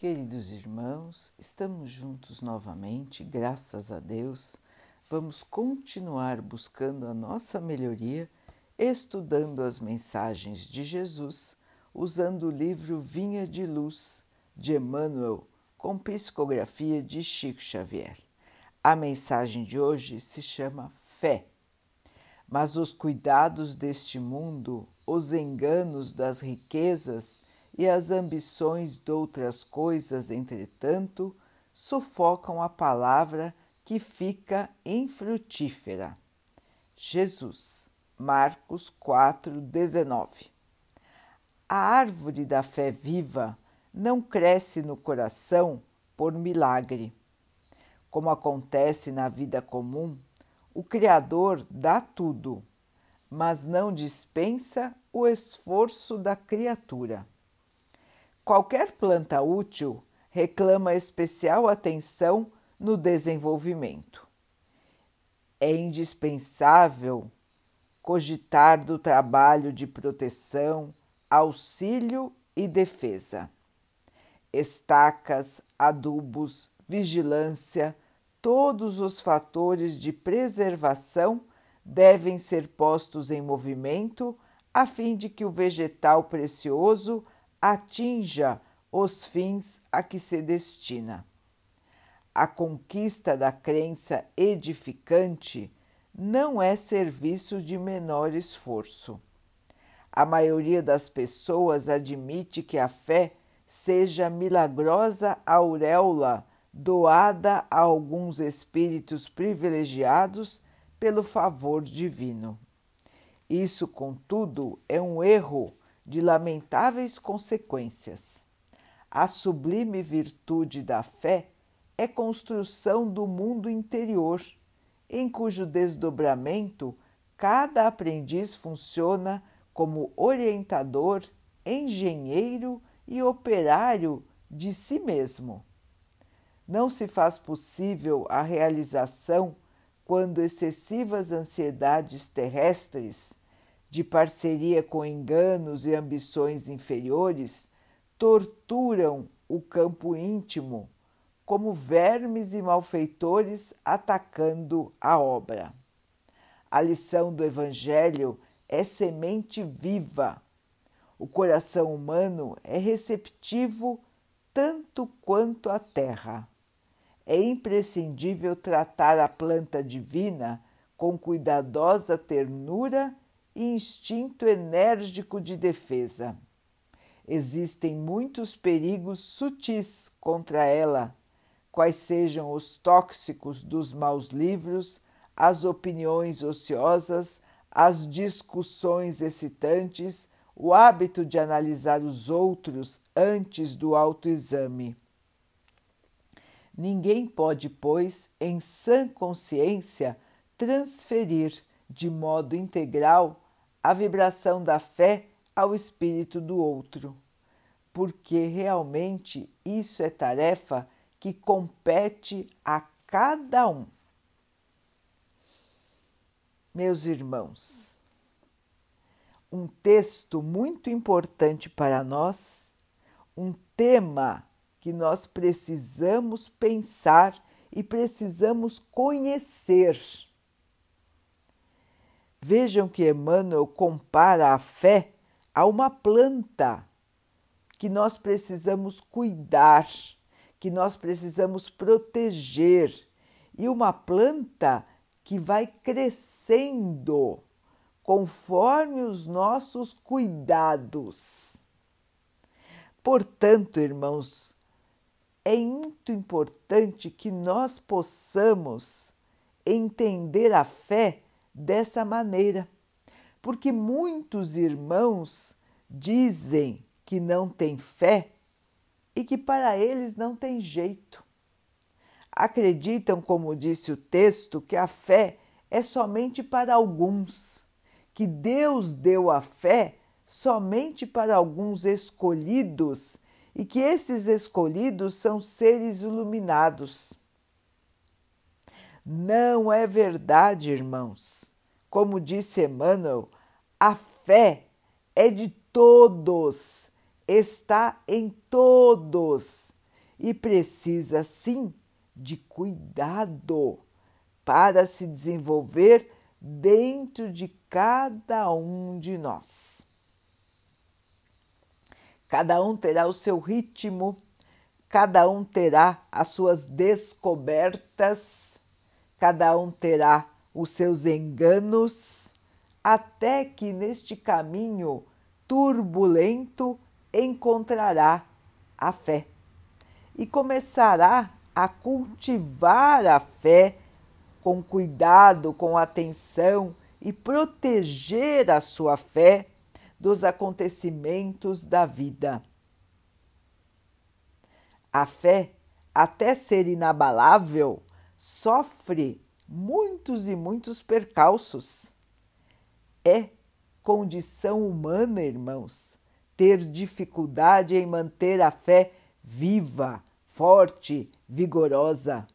Queridos irmãos, estamos juntos novamente, graças a Deus. Vamos continuar buscando a nossa melhoria, estudando as mensagens de Jesus, usando o livro Vinha de Luz de Emmanuel, com psicografia de Chico Xavier. A mensagem de hoje se chama Fé. Mas os cuidados deste mundo, os enganos das riquezas, e as ambições de outras coisas, entretanto, sufocam a palavra que fica infrutífera. Jesus, Marcos 4, 19. A árvore da fé viva não cresce no coração por milagre. Como acontece na vida comum, o Criador dá tudo, mas não dispensa o esforço da criatura. Qualquer planta útil reclama especial atenção no desenvolvimento. É indispensável cogitar do trabalho de proteção, auxílio e defesa. Estacas, adubos, vigilância, todos os fatores de preservação devem ser postos em movimento a fim de que o vegetal precioso atinja os fins a que se destina. A conquista da crença edificante não é serviço de menor esforço. A maioria das pessoas admite que a fé seja milagrosa auréola doada a alguns espíritos privilegiados pelo favor divino. Isso, contudo, é um erro de lamentáveis consequências. A sublime virtude da fé é construção do mundo interior, em cujo desdobramento cada aprendiz funciona como orientador, engenheiro e operário de si mesmo. Não se faz possível a realização quando excessivas ansiedades terrestres de parceria com enganos e ambições inferiores, torturam o campo íntimo como vermes e malfeitores atacando a obra. A lição do Evangelho é semente viva. O coração humano é receptivo tanto quanto a terra. É imprescindível tratar a planta divina com cuidadosa ternura e instinto enérgico de defesa. Existem muitos perigos sutis contra ela, quais sejam os tóxicos dos maus livros, as opiniões ociosas, as discussões excitantes, o hábito de analisar os outros antes do autoexame. Ninguém pode, pois, em sã consciência, transferir de modo integral a vibração da fé ao espírito do outro, porque realmente isso é tarefa que compete a cada um. Meus irmãos, um texto muito importante para nós, um tema que nós precisamos pensar e precisamos conhecer Vejam que Emmanuel compara a fé a uma planta que nós precisamos cuidar, que nós precisamos proteger, e uma planta que vai crescendo conforme os nossos cuidados. Portanto, irmãos, é muito importante que nós possamos entender a fé dessa maneira, porque muitos irmãos dizem que não têm fé e que para eles não tem jeito. Acreditam, como disse o texto, que a fé é somente para alguns, que Deus deu a fé somente para alguns escolhidos e que esses escolhidos são seres iluminados. Não é verdade, irmãos. Como disse Emmanuel, a fé é de todos, está em todos. e precisa sim de cuidado para se desenvolver dentro de cada um de nós. Cada um terá o seu ritmo, cada um terá as suas descobertas, cada um terá os seus enganos, até que neste caminho turbulento encontrará a fé e começará a cultivar a fé com cuidado, com atenção e proteger a sua fé dos acontecimentos da vida. A fé, até ser inabalável, sofre muitos e muitos percalços. É condição humana, irmãos, ter dificuldade em manter a fé viva, forte, vigorosa.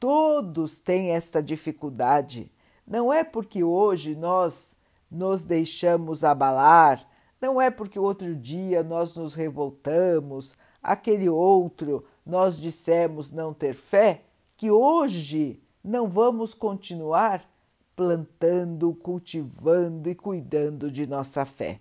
Todos têm esta dificuldade. Não é porque hoje nós nos deixamos abalar, não é porque outro dia nós nos revoltamos, aquele outro nós dissemos não ter fé, que hoje não vamos continuar plantando, cultivando e cuidando de nossa fé.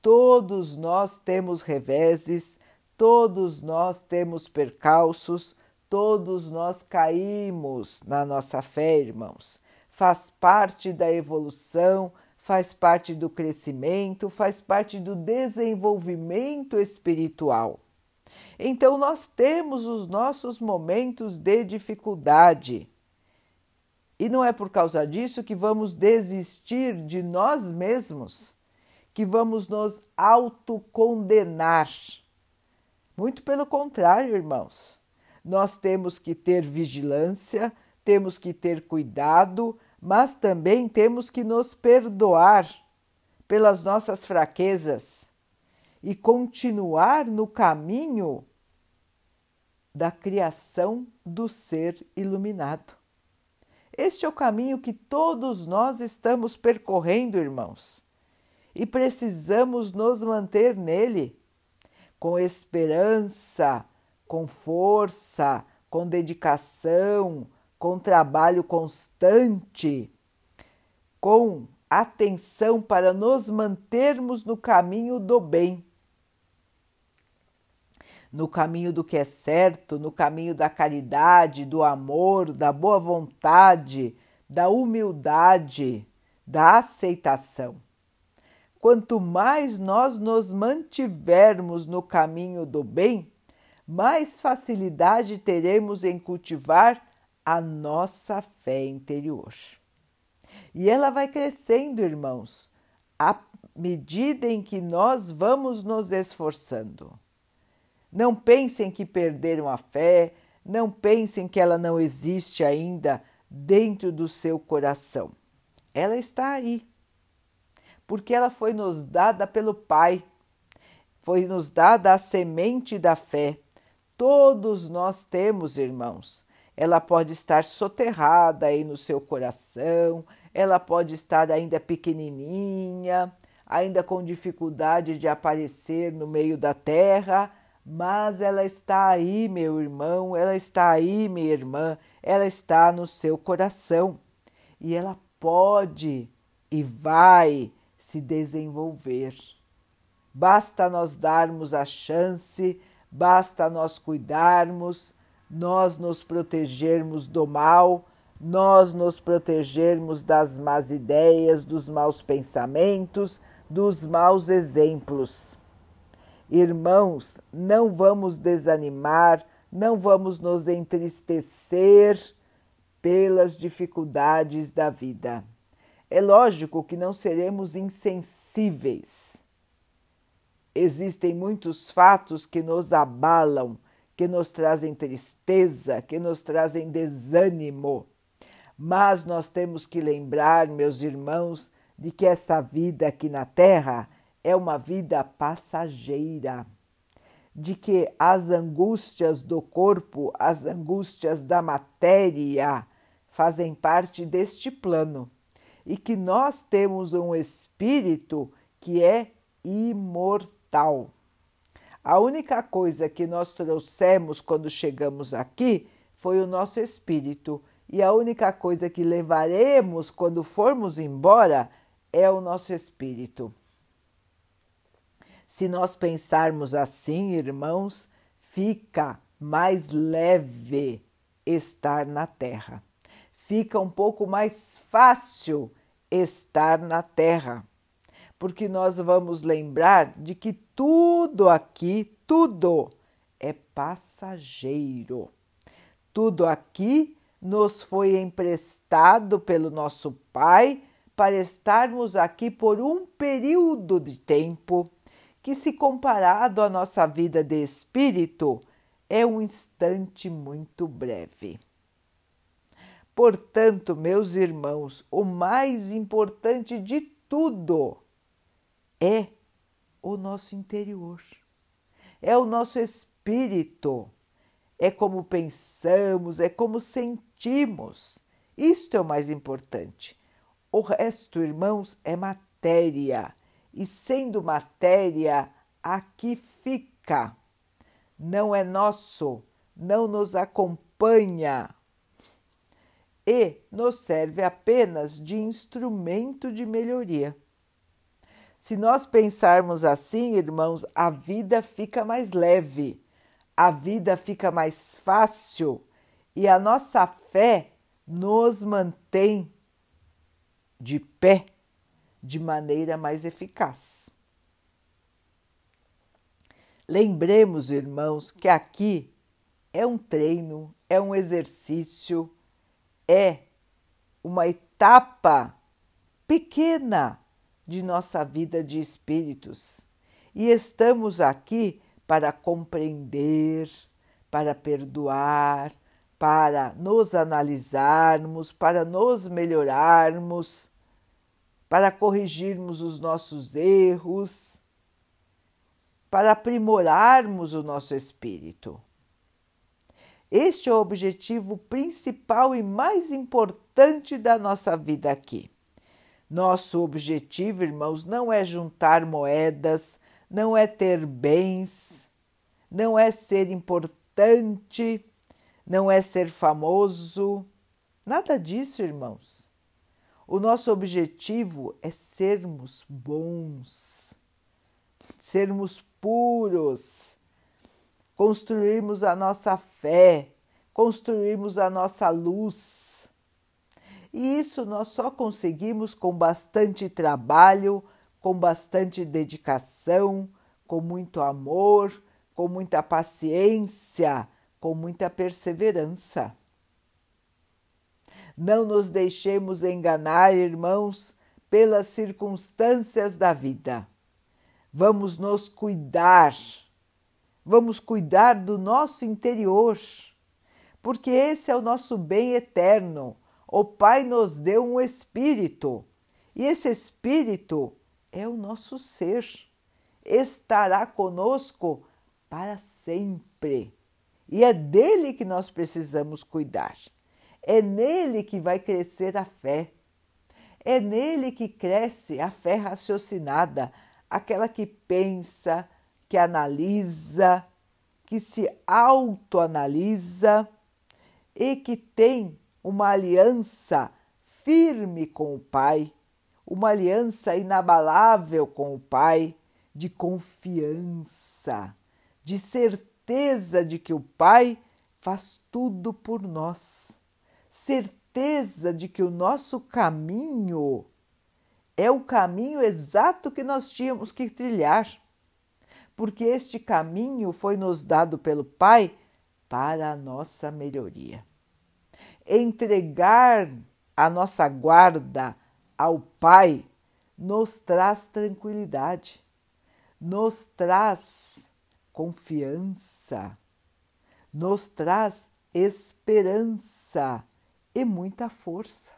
Todos nós temos reveses, todos nós temos percalços, todos nós caímos na nossa fé, irmãos. Faz parte da evolução, faz parte do crescimento, faz parte do desenvolvimento espiritual. Então, nós temos os nossos momentos de dificuldade. E não é por causa disso que vamos desistir de nós mesmos, que vamos nos autocondenar. Muito pelo contrário, irmãos. Nós temos que ter vigilância, temos que ter cuidado, mas também temos que nos perdoar pelas nossas fraquezas e continuar no caminho da criação do ser iluminado. Este é o caminho que todos nós estamos percorrendo, irmãos, e precisamos nos manter nele com esperança, com força, com dedicação, com trabalho constante, com atenção para nos mantermos no caminho do bem, no caminho do que é certo, no caminho da caridade, do amor, da boa vontade, da humildade, da aceitação. Quanto mais nós nos mantivermos no caminho do bem, mais facilidade teremos em cultivar a nossa fé interior. E ela vai crescendo, irmãos, à medida em que nós vamos nos esforçando. Não pensem que perderam a fé, não pensem que ela não existe ainda dentro do seu coração. Ela está aí, porque ela foi nos dada pelo Pai, foi nos dada a semente da fé. Todos nós temos, irmãos, ela pode estar soterrada aí no seu coração, ela pode estar ainda pequenininha, ainda com dificuldade de aparecer no meio da terra, mas ela está aí, meu irmão, ela está aí, minha irmã, ela está no seu coração e ela pode e vai se desenvolver. Basta nós darmos a chance, basta nós cuidarmos, nós nos protegermos do mal, nós nos protegermos das más ideias, dos maus pensamentos, dos maus exemplos. Irmãos, não vamos desanimar, não vamos nos entristecer pelas dificuldades da vida. É lógico que não seremos insensíveis. Existem muitos fatos que nos abalam que nos trazem tristeza, que nos trazem desânimo. Mas nós temos que lembrar, meus irmãos, de que esta vida aqui na Terra é uma vida passageira, de que as angústias do corpo, as angústias da matéria, fazem parte deste plano e que nós temos um espírito que é imortal. A única coisa que nós trouxemos quando chegamos aqui foi o nosso espírito, e a única coisa que levaremos quando formos embora é o nosso espírito. Se nós pensarmos assim, irmãos, fica mais leve estar na Terra. Fica um pouco mais fácil estar na Terra, porque nós vamos lembrar de que tudo aqui, tudo é passageiro. Tudo aqui nos foi emprestado pelo nosso Pai para estarmos aqui por um período de tempo que, se comparado à nossa vida de espírito, é um instante muito breve. Portanto, meus irmãos, o mais importante de tudo é o nosso interior, é o nosso espírito é como pensamos, é como sentimos. Isto é o mais importante. O resto, irmãos, é matéria. E sendo matéria, aqui fica. Não é nosso, não nos acompanha e nos serve apenas de instrumento de melhoria. Se nós pensarmos assim, irmãos, a vida fica mais leve a vida fica mais fácil e a nossa fé nos mantém de pé de maneira mais eficaz. Lembremos, irmãos, que aqui é um treino, é um exercício, é uma etapa pequena de nossa vida de espíritos. E estamos aqui para compreender, para perdoar, para nos analisarmos, para nos melhorarmos, para corrigirmos os nossos erros, para aprimorarmos o nosso espírito. Este é o objetivo principal e mais importante da nossa vida aqui. Nosso objetivo, irmãos, não é juntar moedas, não é ter bens, não é ser importante, não é ser famoso. Nada disso, irmãos. O nosso objetivo é sermos bons, sermos puros, construirmos a nossa fé, construirmos a nossa luz. E isso nós só conseguimos com bastante trabalho, com bastante dedicação, com muito amor, com muita paciência, com muita perseverança. Não nos deixemos enganar, irmãos, pelas circunstâncias da vida. Vamos nos cuidar, vamos cuidar do nosso interior, porque esse é o nosso bem eterno. O Pai nos deu um espírito e esse espírito é o nosso ser, estará conosco para sempre. E é dele que nós precisamos cuidar. É nele que vai crescer a fé. É nele que cresce a fé raciocinada, aquela que pensa, que analisa, que se autoanalisa e que tem uma aliança firme com o Pai uma aliança inabalável com o Pai, de confiança, de certeza de que o Pai faz tudo por nós, certeza de que o nosso caminho é o caminho exato que nós tínhamos que trilhar, porque este caminho foi nos dado pelo Pai para a nossa melhoria. Entregar a nossa guarda ao Pai nos traz tranquilidade, nos traz confiança, nos traz esperança e muita força.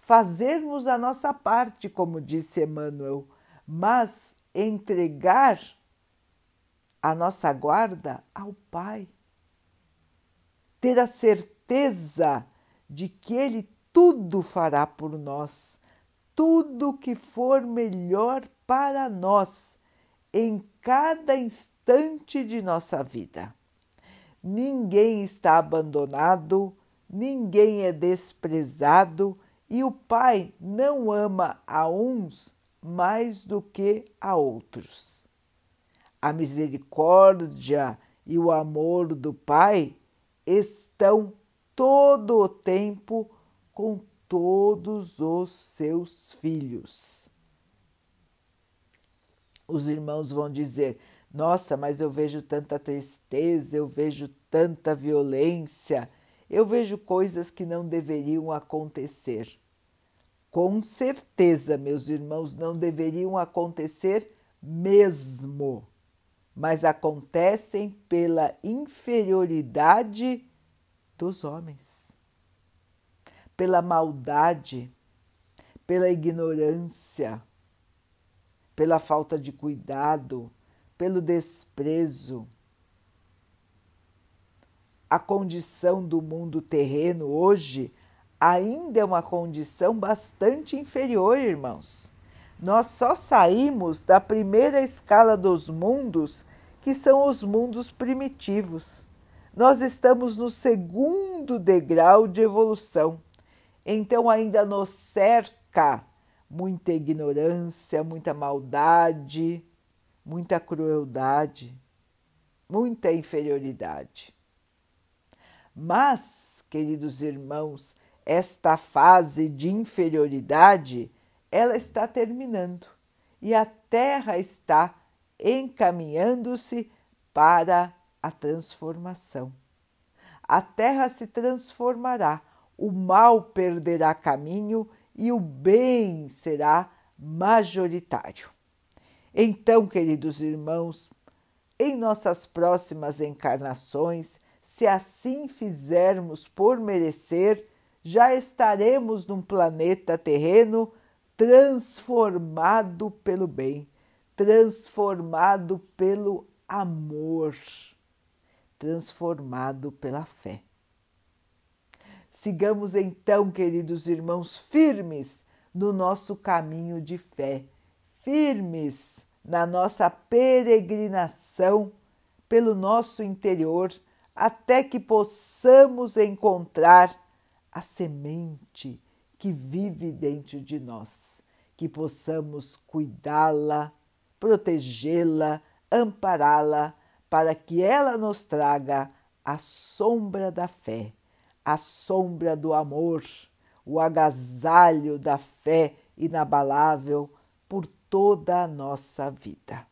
Fazermos a nossa parte, como disse Emmanuel, mas entregar a nossa guarda ao Pai. Ter a certeza de que Ele tudo fará por nós tudo que for melhor para nós, em cada instante de nossa vida. Ninguém está abandonado, ninguém é desprezado e o Pai não ama a uns mais do que a outros. A misericórdia e o amor do Pai estão todo o tempo com todos os seus filhos. Os irmãos vão dizer: Nossa, mas eu vejo tanta tristeza, eu vejo tanta violência, eu vejo coisas que não deveriam acontecer. Com certeza, meus irmãos, não deveriam acontecer mesmo, mas acontecem pela inferioridade dos homens, pela maldade, pela ignorância, pela falta de cuidado, pelo desprezo. A condição do mundo terreno hoje ainda é uma condição bastante inferior, irmãos. Nós só saímos da primeira escala dos mundos, que são os mundos primitivos. Nós estamos no segundo degrau de evolução. Então ainda nos cerca muita ignorância, muita maldade, muita crueldade, muita inferioridade. Mas, queridos irmãos, esta fase de inferioridade, ela está terminando e a Terra está encaminhando-se para a transformação. A Terra se transformará, o mal perderá caminho e o bem será majoritário. Então, queridos irmãos, em nossas próximas encarnações, se assim fizermos por merecer, já estaremos num planeta terreno transformado pelo bem, transformado pelo amor, transformado pela fé. Sigamos então, queridos irmãos, firmes no nosso caminho de fé, firmes na nossa peregrinação pelo nosso interior, até que possamos encontrar a semente que vive dentro de nós, que possamos cuidá-la, protegê-la, ampará-la, para que ela nos traga a sombra da fé, a sombra do amor, o agasalho da fé inabalável por toda a nossa vida.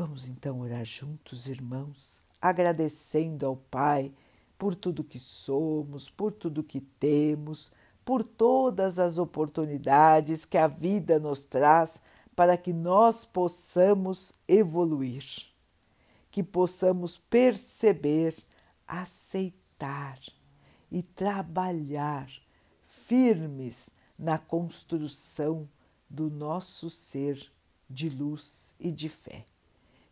Vamos então orar juntos, irmãos, agradecendo ao Pai por tudo que somos, por tudo que temos, por todas as oportunidades que a vida nos traz para que nós possamos evoluir, que possamos perceber, aceitar e trabalhar firmes na construção do nosso ser de luz e de fé